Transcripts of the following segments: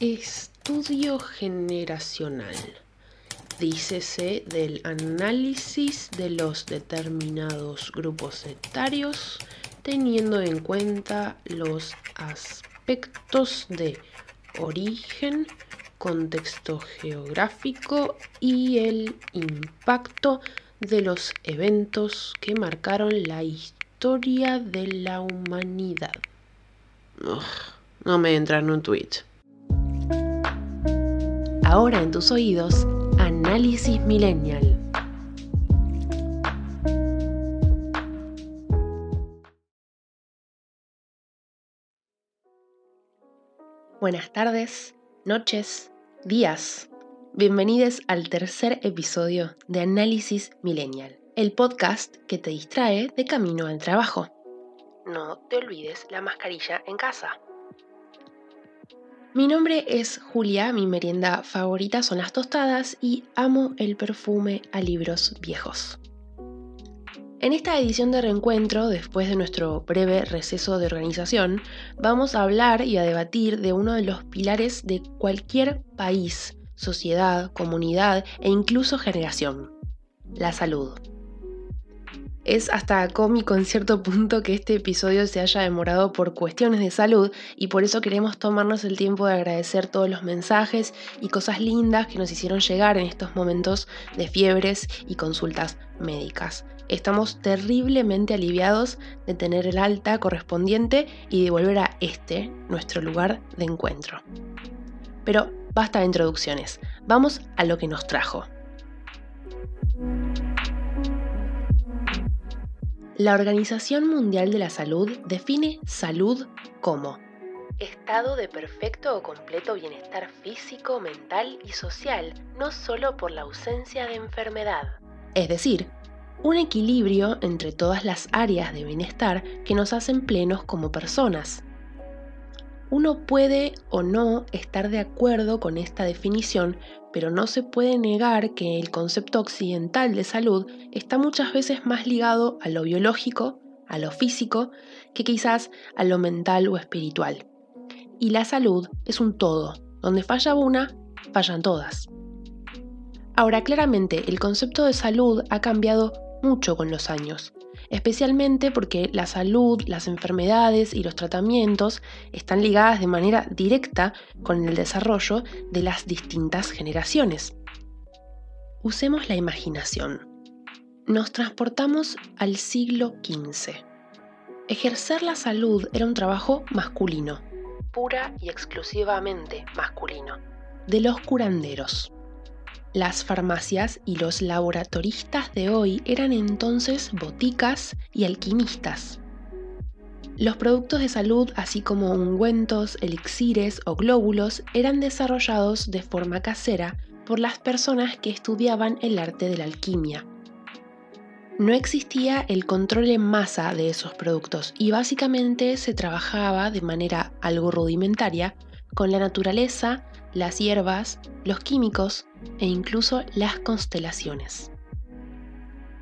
Estudio generacional. Dícese del análisis de los determinados grupos etarios teniendo en cuenta los aspectos de origen, contexto geográfico y el impacto de los eventos que marcaron la historia de la humanidad. no me entra en un tweet. Ahora en tus oídos, Análisis Millennial. Buenas tardes, noches, días. Bienvenidos al tercer episodio de Análisis Millennial, el podcast que te distrae de camino al trabajo. No te olvides la mascarilla en casa. Mi nombre es Julia, mi merienda favorita son las tostadas y amo el perfume a libros viejos. En esta edición de reencuentro, después de nuestro breve receso de organización, vamos a hablar y a debatir de uno de los pilares de cualquier país, sociedad, comunidad e incluso generación, la salud. Es hasta cómico en cierto punto que este episodio se haya demorado por cuestiones de salud y por eso queremos tomarnos el tiempo de agradecer todos los mensajes y cosas lindas que nos hicieron llegar en estos momentos de fiebres y consultas médicas. Estamos terriblemente aliviados de tener el alta correspondiente y de volver a este, nuestro lugar de encuentro. Pero basta de introducciones, vamos a lo que nos trajo. La Organización Mundial de la Salud define salud como estado de perfecto o completo bienestar físico, mental y social, no solo por la ausencia de enfermedad. Es decir, un equilibrio entre todas las áreas de bienestar que nos hacen plenos como personas. Uno puede o no estar de acuerdo con esta definición, pero no se puede negar que el concepto occidental de salud está muchas veces más ligado a lo biológico, a lo físico, que quizás a lo mental o espiritual. Y la salud es un todo, donde falla una, fallan todas. Ahora, claramente, el concepto de salud ha cambiado mucho con los años, especialmente porque la salud, las enfermedades y los tratamientos están ligadas de manera directa con el desarrollo de las distintas generaciones. Usemos la imaginación. Nos transportamos al siglo XV. Ejercer la salud era un trabajo masculino, pura y exclusivamente masculino, de los curanderos. Las farmacias y los laboratoristas de hoy eran entonces boticas y alquimistas. Los productos de salud, así como ungüentos, elixires o glóbulos, eran desarrollados de forma casera por las personas que estudiaban el arte de la alquimia. No existía el control en masa de esos productos y básicamente se trabajaba de manera algo rudimentaria con la naturaleza las hierbas, los químicos e incluso las constelaciones.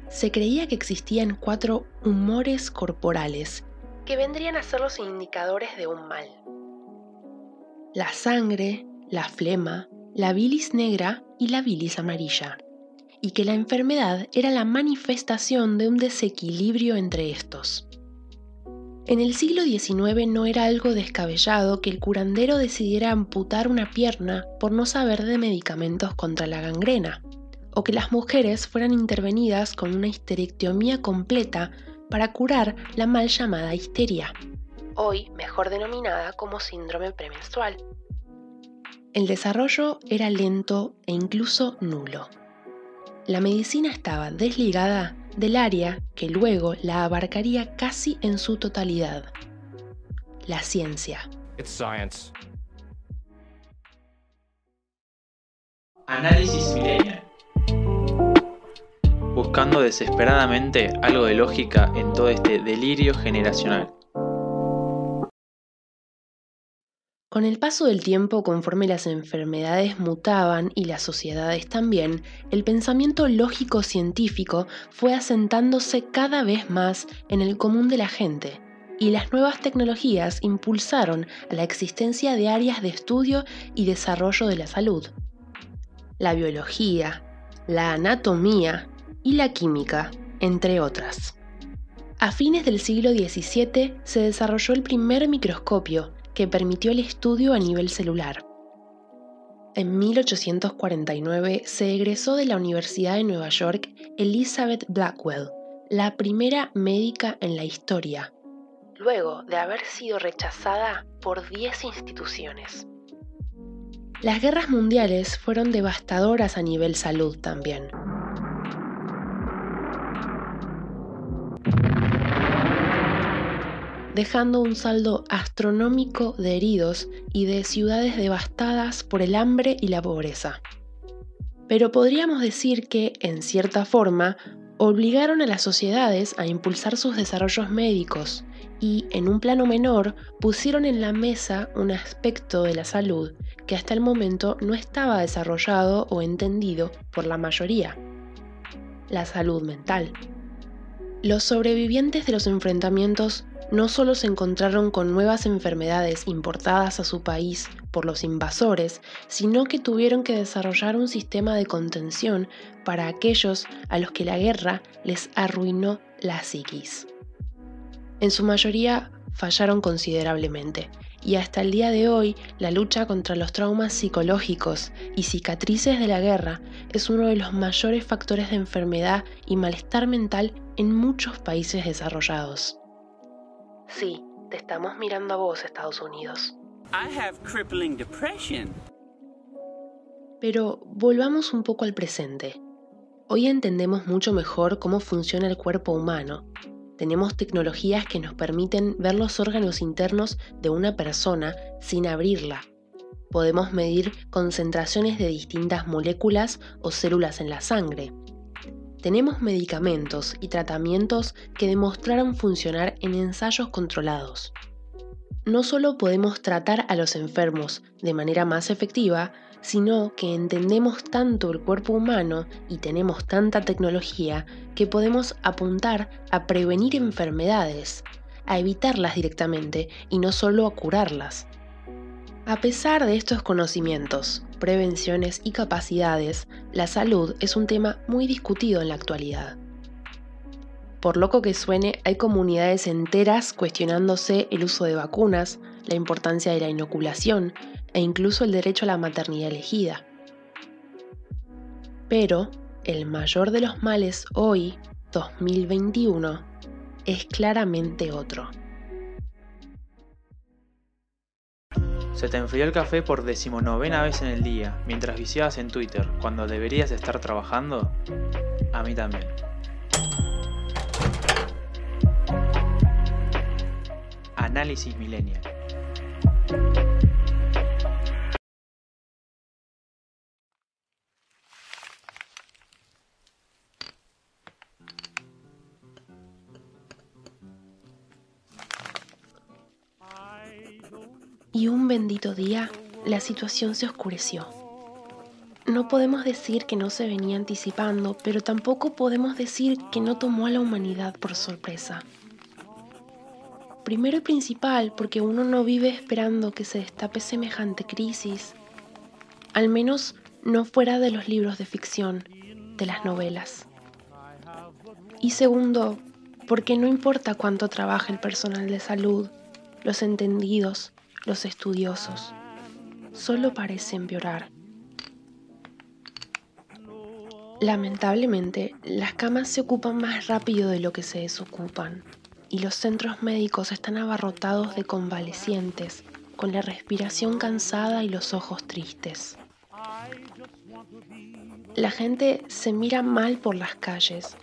Se creía que existían cuatro humores corporales que vendrían a ser los indicadores de un mal. La sangre, la flema, la bilis negra y la bilis amarilla, y que la enfermedad era la manifestación de un desequilibrio entre estos. En el siglo XIX no era algo descabellado que el curandero decidiera amputar una pierna por no saber de medicamentos contra la gangrena, o que las mujeres fueran intervenidas con una histerectomía completa para curar la mal llamada histeria, hoy mejor denominada como síndrome premenstrual. El desarrollo era lento e incluso nulo. La medicina estaba desligada del área que luego la abarcaría casi en su totalidad, la ciencia. Análisis millennial. Buscando desesperadamente algo de lógica en todo este delirio generacional. Con el paso del tiempo, conforme las enfermedades mutaban y las sociedades también, el pensamiento lógico científico fue asentándose cada vez más en el común de la gente, y las nuevas tecnologías impulsaron la existencia de áreas de estudio y desarrollo de la salud. La biología, la anatomía y la química, entre otras. A fines del siglo XVII se desarrolló el primer microscopio que permitió el estudio a nivel celular. En 1849 se egresó de la Universidad de Nueva York Elizabeth Blackwell, la primera médica en la historia, luego de haber sido rechazada por 10 instituciones. Las guerras mundiales fueron devastadoras a nivel salud también. Dejando un saldo astronómico de heridos y de ciudades devastadas por el hambre y la pobreza. Pero podríamos decir que, en cierta forma, obligaron a las sociedades a impulsar sus desarrollos médicos y, en un plano menor, pusieron en la mesa un aspecto de la salud que hasta el momento no estaba desarrollado o entendido por la mayoría, la salud mental. Los sobrevivientes de los enfrentamientos no solo se encontraron con nuevas enfermedades importadas a su país por los invasores, sino que tuvieron que desarrollar un sistema de contención para aquellos a los que la guerra les arruinó la psiquis. En su mayoría fallaron considerablemente, y hasta el día de hoy la lucha contra los traumas psicológicos y cicatrices de la guerra es uno de los mayores factores de enfermedad y malestar mental en muchos países desarrollados. Sí, te estamos mirando a vos, Estados Unidos. Pero volvamos un poco al presente. Hoy entendemos mucho mejor cómo funciona el cuerpo humano. Tenemos tecnologías que nos permiten ver los órganos internos de una persona sin abrirla. Podemos medir concentraciones de distintas moléculas o células en la sangre tenemos medicamentos y tratamientos que demostraron funcionar en ensayos controlados. No solo podemos tratar a los enfermos de manera más efectiva, sino que entendemos tanto el cuerpo humano y tenemos tanta tecnología que podemos apuntar a prevenir enfermedades, a evitarlas directamente y no solo a curarlas. A pesar de estos conocimientos, prevenciones y capacidades, la salud es un tema muy discutido en la actualidad. Por loco que suene, hay comunidades enteras cuestionándose el uso de vacunas, la importancia de la inoculación e incluso el derecho a la maternidad elegida. Pero el mayor de los males hoy, 2021, es claramente otro. Se te enfrió el café por decimonovena vez en el día, mientras viciabas en Twitter, cuando deberías estar trabajando? A mí también. Análisis Millennial. Día, la situación se oscureció. No podemos decir que no se venía anticipando, pero tampoco podemos decir que no tomó a la humanidad por sorpresa. Primero y principal, porque uno no vive esperando que se destape semejante crisis, al menos no fuera de los libros de ficción, de las novelas. Y segundo, porque no importa cuánto trabaje el personal de salud, los entendidos, los estudiosos solo parecen empeorar. Lamentablemente, las camas se ocupan más rápido de lo que se desocupan y los centros médicos están abarrotados de convalecientes con la respiración cansada y los ojos tristes. La gente se mira mal por las calles,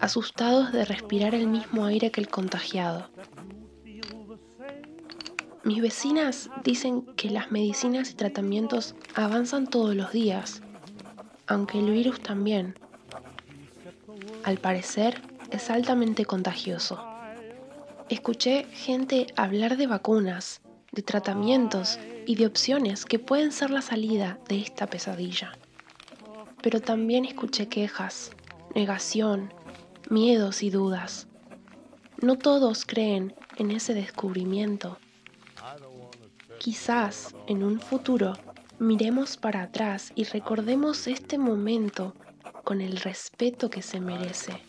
asustados de respirar el mismo aire que el contagiado. Mis vecinas dicen que las medicinas y tratamientos avanzan todos los días, aunque el virus también. Al parecer, es altamente contagioso. Escuché gente hablar de vacunas, de tratamientos y de opciones que pueden ser la salida de esta pesadilla. Pero también escuché quejas, negación, miedos y dudas. No todos creen en ese descubrimiento. Quizás en un futuro miremos para atrás y recordemos este momento con el respeto que se merece.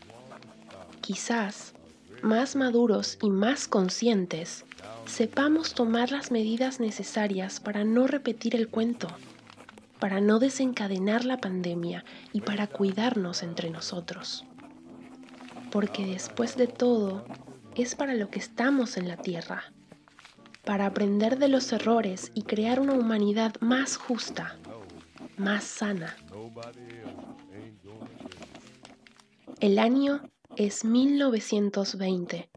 Quizás, más maduros y más conscientes, sepamos tomar las medidas necesarias para no repetir el cuento, para no desencadenar la pandemia y para cuidarnos entre nosotros. Porque después de todo, es para lo que estamos en la Tierra, para aprender de los errores y crear una humanidad más justa, más sana. El año es 1920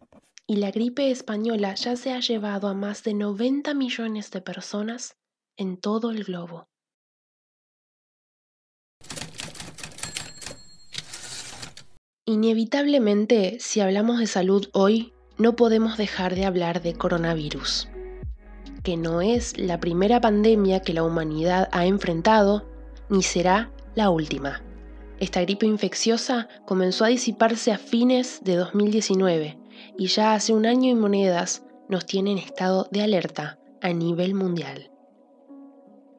y la gripe española ya se ha llevado a más de 90 millones de personas en todo el globo. Inevitablemente, si hablamos de salud hoy, no podemos dejar de hablar de coronavirus, que no es la primera pandemia que la humanidad ha enfrentado, ni será la última. Esta gripe infecciosa comenzó a disiparse a fines de 2019 y ya hace un año y monedas nos tiene en estado de alerta a nivel mundial.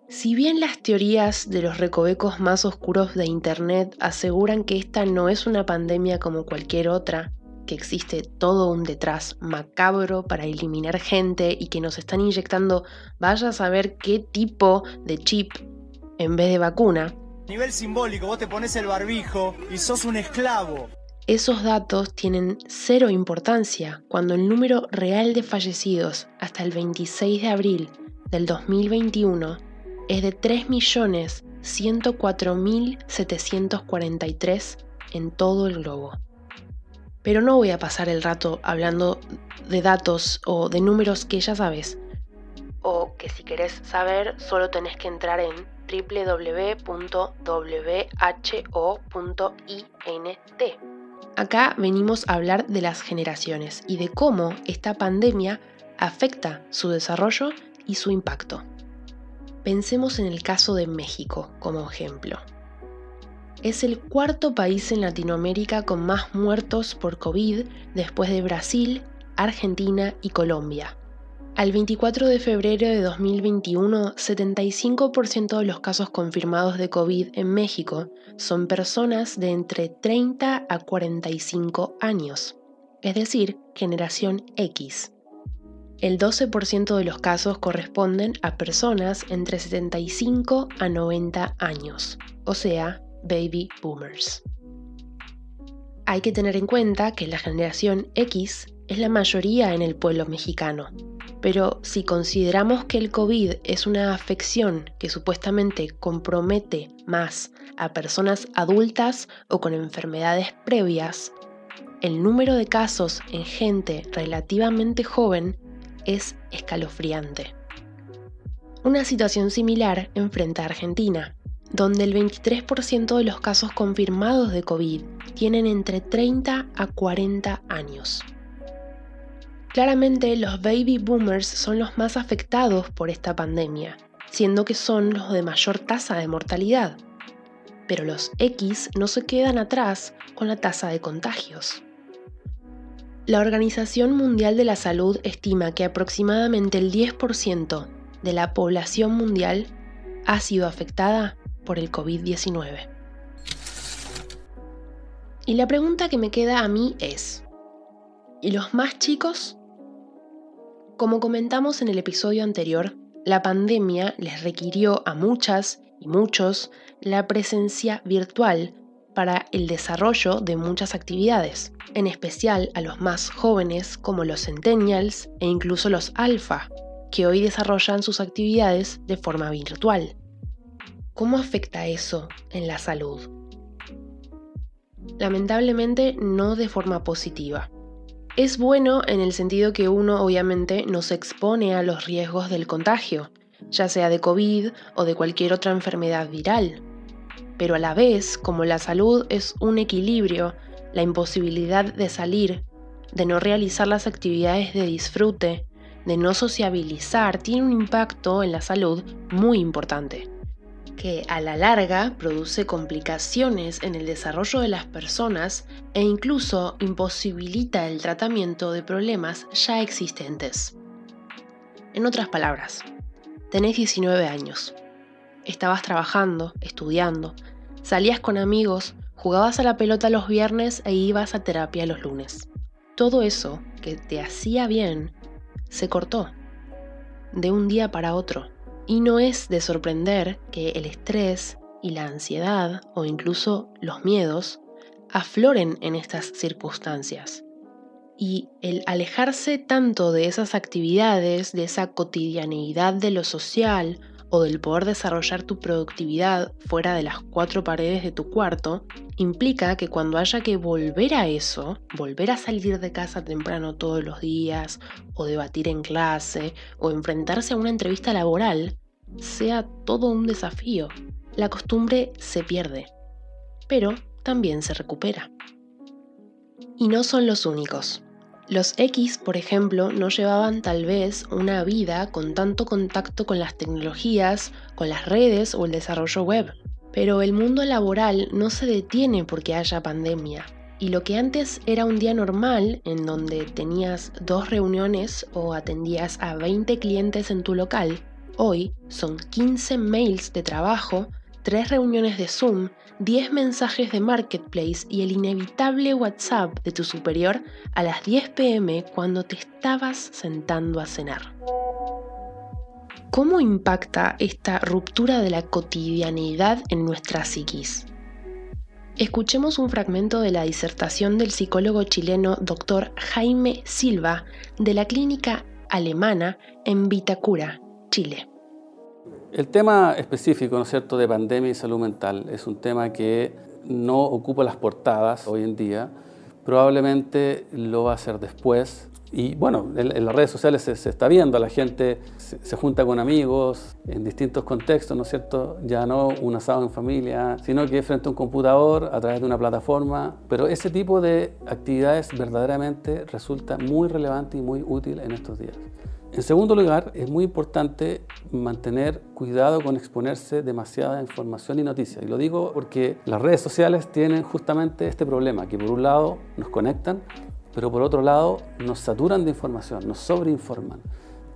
Si bien las teorías de los recovecos más oscuros de Internet aseguran que esta no es una pandemia como cualquier otra, que existe todo un detrás macabro para eliminar gente y que nos están inyectando vaya a saber qué tipo de chip en vez de vacuna. nivel simbólico, vos te pones el barbijo y sos un esclavo. Esos datos tienen cero importancia cuando el número real de fallecidos hasta el 26 de abril del 2021 es de 3.104.743 en todo el globo. Pero no voy a pasar el rato hablando de datos o de números que ya sabes. O que si querés saber solo tenés que entrar en www.who.int. Acá venimos a hablar de las generaciones y de cómo esta pandemia afecta su desarrollo y su impacto. Pensemos en el caso de México como ejemplo. Es el cuarto país en Latinoamérica con más muertos por COVID después de Brasil, Argentina y Colombia. Al 24 de febrero de 2021, 75% de los casos confirmados de COVID en México son personas de entre 30 a 45 años, es decir, generación X. El 12% de los casos corresponden a personas entre 75 a 90 años, o sea, baby boomers. Hay que tener en cuenta que la generación X es la mayoría en el pueblo mexicano, pero si consideramos que el COVID es una afección que supuestamente compromete más a personas adultas o con enfermedades previas, el número de casos en gente relativamente joven es escalofriante. Una situación similar enfrenta a Argentina, donde el 23% de los casos confirmados de COVID tienen entre 30 a 40 años. Claramente los baby boomers son los más afectados por esta pandemia, siendo que son los de mayor tasa de mortalidad. Pero los X no se quedan atrás con la tasa de contagios. La Organización Mundial de la Salud estima que aproximadamente el 10% de la población mundial ha sido afectada por el COVID-19. Y la pregunta que me queda a mí es, ¿y los más chicos? Como comentamos en el episodio anterior, la pandemia les requirió a muchas y muchos la presencia virtual para el desarrollo de muchas actividades, en especial a los más jóvenes como los centennials e incluso los alfa, que hoy desarrollan sus actividades de forma virtual. ¿Cómo afecta eso en la salud? Lamentablemente no de forma positiva. Es bueno en el sentido que uno obviamente no se expone a los riesgos del contagio, ya sea de COVID o de cualquier otra enfermedad viral, pero a la vez, como la salud es un equilibrio, la imposibilidad de salir, de no realizar las actividades de disfrute, de no sociabilizar, tiene un impacto en la salud muy importante. Que a la larga produce complicaciones en el desarrollo de las personas e incluso imposibilita el tratamiento de problemas ya existentes. En otras palabras, tenés 19 años, estabas trabajando, estudiando, salías con amigos, jugabas a la pelota los viernes e ibas a terapia los lunes. Todo eso que te hacía bien se cortó de un día para otro. Y no es de sorprender que el estrés y la ansiedad o incluso los miedos afloren en estas circunstancias. Y el alejarse tanto de esas actividades, de esa cotidianeidad de lo social o del poder desarrollar tu productividad fuera de las cuatro paredes de tu cuarto, implica que cuando haya que volver a eso, volver a salir de casa temprano todos los días, o debatir en clase, o enfrentarse a una entrevista laboral, sea todo un desafío. La costumbre se pierde, pero también se recupera. Y no son los únicos. Los X, por ejemplo, no llevaban tal vez una vida con tanto contacto con las tecnologías, con las redes o el desarrollo web. Pero el mundo laboral no se detiene porque haya pandemia. Y lo que antes era un día normal, en donde tenías dos reuniones o atendías a 20 clientes en tu local, hoy son 15 mails de trabajo, 3 reuniones de Zoom, 10 mensajes de Marketplace y el inevitable WhatsApp de tu superior a las 10 pm cuando te estabas sentando a cenar. ¿Cómo impacta esta ruptura de la cotidianidad en nuestra psiquis? Escuchemos un fragmento de la disertación del psicólogo chileno Dr. Jaime Silva de la clínica alemana en Vitacura, Chile. El tema específico, ¿no es cierto?, de pandemia y salud mental es un tema que no ocupa las portadas hoy en día. Probablemente lo va a hacer después. Y bueno, en, las redes sociales se, está viendo, la gente se, junta con amigos en distintos contextos, ¿no es cierto? Ya no un asado en familia, sino que frente a un computador, a través de una plataforma. Pero ese tipo de actividades verdaderamente resulta muy relevante y muy útil en estos días. En segundo lugar, es muy importante mantener cuidado con exponerse demasiada información y noticias. Y lo digo porque las redes sociales tienen justamente este problema, que por un lado nos conectan, pero por otro lado nos saturan de información, nos sobreinforman.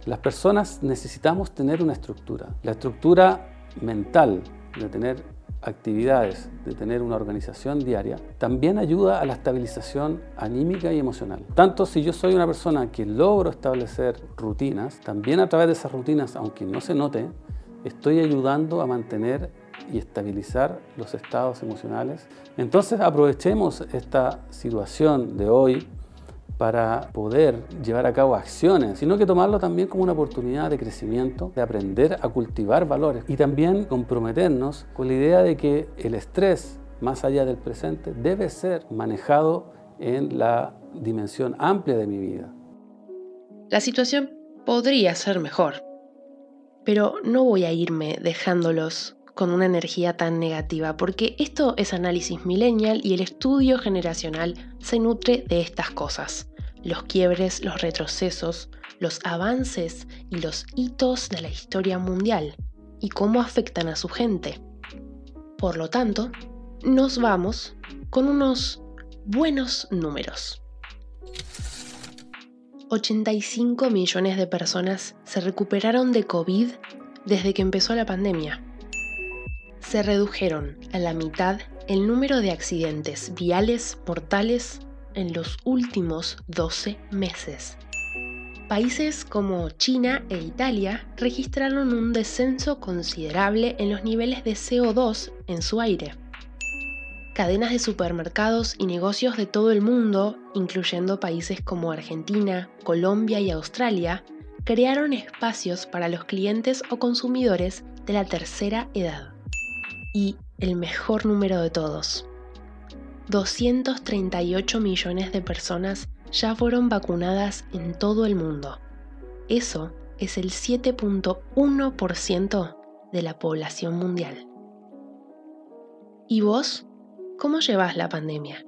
Las personas necesitamos tener una estructura. La estructura mental de tener actividades, de tener una organización diaria, también ayuda a la estabilización anímica y emocional. Tanto si yo soy una persona que logro establecer rutinas, también a través de esas rutinas, aunque no se note, estoy ayudando a mantener y estabilizar los estados emocionales. Entonces aprovechemos esta situación de hoy para poder llevar a cabo acciones, sino que tomarlo también como una oportunidad de crecimiento, de aprender a cultivar valores y también comprometernos con la idea de que el estrés, más allá del presente, debe ser manejado en la dimensión amplia de mi vida. La situación podría ser mejor, pero no voy a irme dejándolos con una energía tan negativa, porque esto es análisis millennial y el estudio generacional se nutre de estas cosas los quiebres, los retrocesos, los avances y los hitos de la historia mundial y cómo afectan a su gente. Por lo tanto, nos vamos con unos buenos números. 85 millones de personas se recuperaron de COVID desde que empezó la pandemia. Se redujeron a la mitad el número de accidentes viales mortales en los últimos 12 meses. Países como China e Italia registraron un descenso considerable en los niveles de CO2 en su aire. Cadenas de supermercados y negocios de todo el mundo, incluyendo países como Argentina, Colombia y Australia, crearon espacios para los clientes o consumidores de la tercera edad. Y el mejor número de todos, 238 millones de personas ya fueron vacunadas en todo el mundo. Eso es el 7.1% de la población mundial. ¿Y vos? ¿Cómo llevas la pandemia?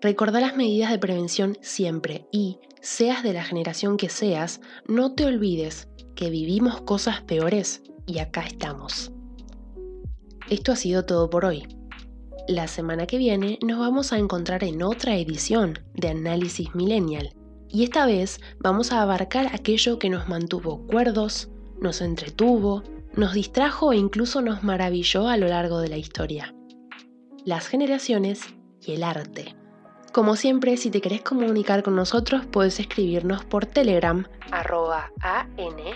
Recordá las medidas de prevención siempre y, seas de la generación que seas, no te olvides que vivimos cosas peores y acá estamos. esto ha sido todo por hoy. La semana que viene nos vamos a encontrar en otra edición de Análisis Millennial y esta vez vamos a abarcar aquello que nos mantuvo cuerdos, nos entretuvo, nos distrajo e incluso nos maravilló a lo largo de la historia. Las generaciones y el arte. Como siempre, si te querés comunicar con nosotros, puedes escribirnos por Telegram, arroba an-mi-podcast.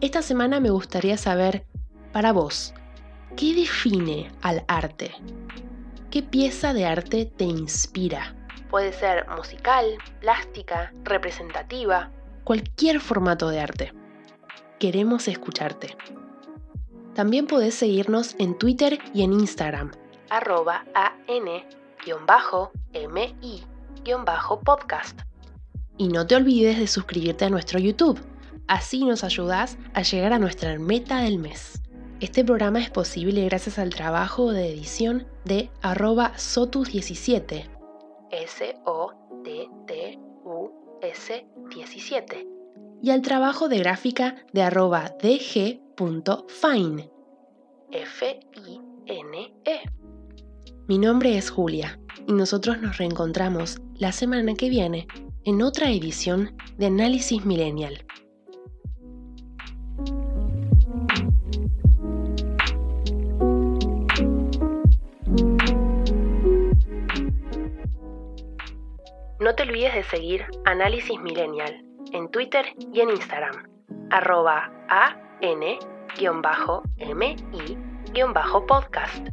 Esta semana me gustaría saber, para vos, ¿qué define al arte? ¿Qué pieza de arte te inspira? Puede ser musical, plástica, representativa, cualquier formato de arte. Queremos escucharte. También podés seguirnos en Twitter y en Instagram, arroba an-mi-podcast. Y no te olvides de suscribirte a nuestro YouTube, así nos ayudas a llegar a nuestra meta del mes. Este programa es posible gracias al trabajo de edición de arroba sotus17, S-O-T-T-U-S 17, y al trabajo de gráfica de arroba dg.fine, F-I-N-E. Mi nombre es Julia y nosotros nos reencontramos la semana que viene en otra edición de Análisis Millennial. Seguir Análisis Millennial en Twitter y en Instagram, arroba an-mi-podcast.